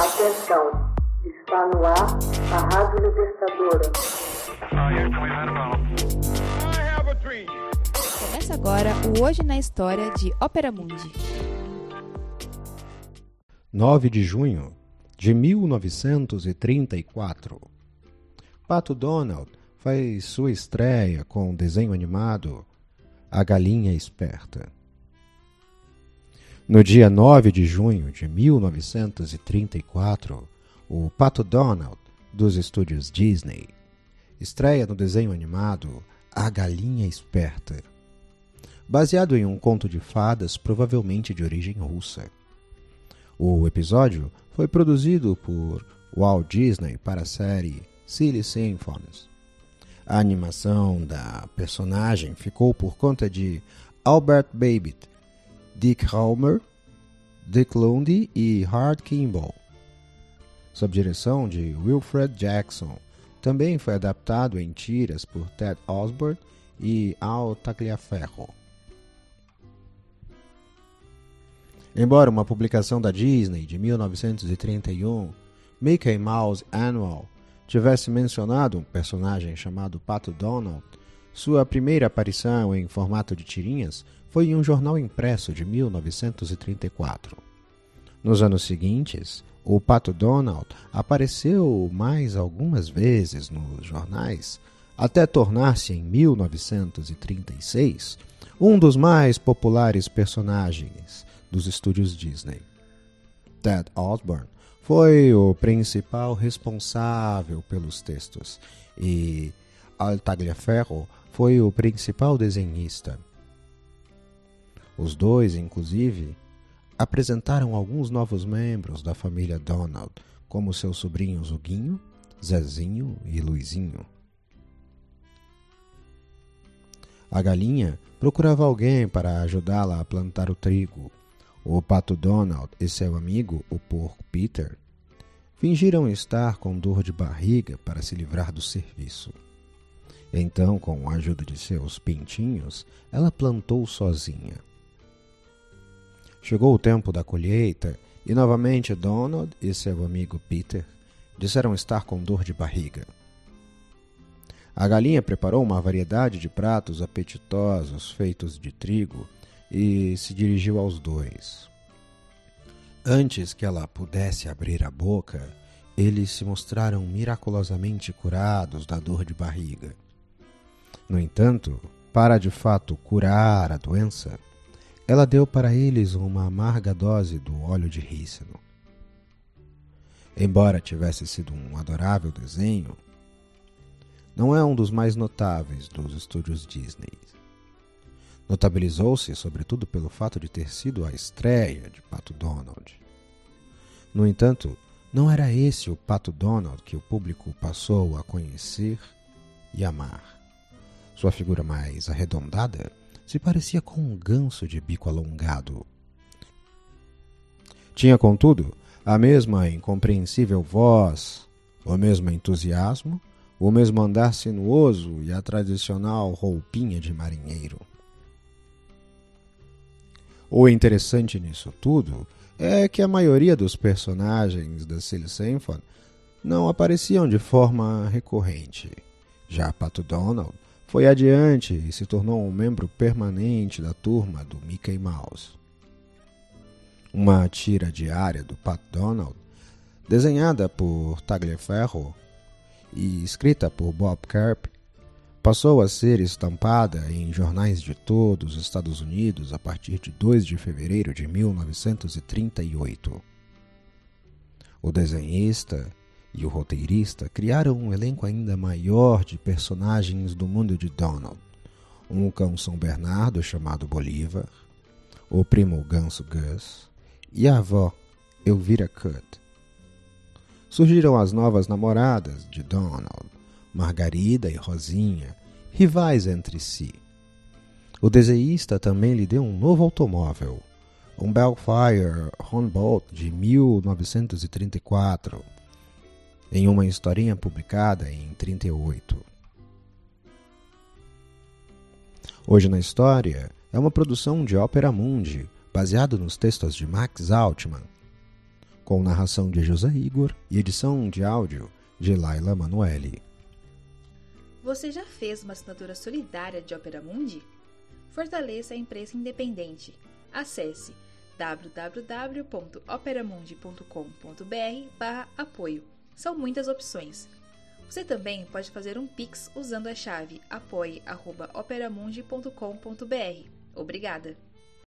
Atenção, está no ar a Rádio Libertadora. Começa agora o Hoje na História de Ópera Mundi. 9 de junho de 1934. Pato Donald faz sua estreia com o desenho animado A Galinha Esperta. No dia 9 de junho de 1934, o Pato Donald, dos estúdios Disney, estreia no desenho animado A Galinha Esperta, baseado em um conto de fadas provavelmente de origem russa. O episódio foi produzido por Walt Disney para a série Silly Symphonies. A animação da personagem ficou por conta de Albert Babbitt, Dick Halmer, Dick Lundy e Hart Kimball. Sob direção de Wilfred Jackson, também foi adaptado em tiras por Ted Osborne e Al Tagliaferro. Embora uma publicação da Disney de 1931, Mickey Mouse Annual, tivesse mencionado um personagem chamado Pato Donald, sua primeira aparição em formato de tirinhas foi em um jornal impresso de 1934. Nos anos seguintes, o Pato Donald apareceu mais algumas vezes nos jornais, até tornar-se em 1936 um dos mais populares personagens dos estúdios Disney. Ted Osborne foi o principal responsável pelos textos e Al Tagliaferro foi o principal desenhista. Os dois, inclusive, apresentaram alguns novos membros da família Donald, como seus sobrinhos Huguinho, Zezinho e Luizinho. A galinha procurava alguém para ajudá-la a plantar o trigo. O pato Donald e seu amigo, o porco Peter, fingiram estar com dor de barriga para se livrar do serviço. Então, com a ajuda de seus pintinhos, ela plantou sozinha. Chegou o tempo da colheita e novamente Donald e seu amigo Peter disseram estar com dor de barriga. A galinha preparou uma variedade de pratos apetitosos feitos de trigo e se dirigiu aos dois. Antes que ela pudesse abrir a boca, eles se mostraram miraculosamente curados da dor de barriga. No entanto, para de fato curar a doença, ela deu para eles uma amarga dose do óleo de rícino. Embora tivesse sido um adorável desenho, não é um dos mais notáveis dos estúdios Disney. Notabilizou-se sobretudo pelo fato de ter sido a estreia de Pato Donald. No entanto, não era esse o Pato Donald que o público passou a conhecer e amar. Sua figura mais arredondada se parecia com um ganso de bico alongado. Tinha, contudo, a mesma incompreensível voz, o mesmo entusiasmo, o mesmo andar sinuoso e a tradicional roupinha de marinheiro. O interessante nisso tudo é que a maioria dos personagens da Silly Symphony não apareciam de forma recorrente. Já Pato Donald foi adiante e se tornou um membro permanente da turma do Mickey Mouse. Uma tira diária do Pat Donald, desenhada por Tagliaferro e escrita por Bob Carp, passou a ser estampada em jornais de todos os Estados Unidos a partir de 2 de fevereiro de 1938. O desenhista e o roteirista criaram um elenco ainda maior de personagens do mundo de Donald. Um cão São Bernardo chamado Bolívar, o primo Ganso Gus e a avó Elvira Cut. Surgiram as novas namoradas de Donald, Margarida e Rosinha, rivais entre si. O desenhista também lhe deu um novo automóvel, um Bellfire Humboldt de 1934, em uma historinha publicada em 38. Hoje na História é uma produção de Ópera Mundi, baseado nos textos de Max Altman, com narração de José Igor e edição de áudio de Laila Manuelle. Você já fez uma assinatura solidária de Opera Mundi? Fortaleça a imprensa independente. Acesse www.operamundi.com.br/apoio. São muitas opções. Você também pode fazer um Pix usando a chave apoie.operamundi.com.br. Obrigada!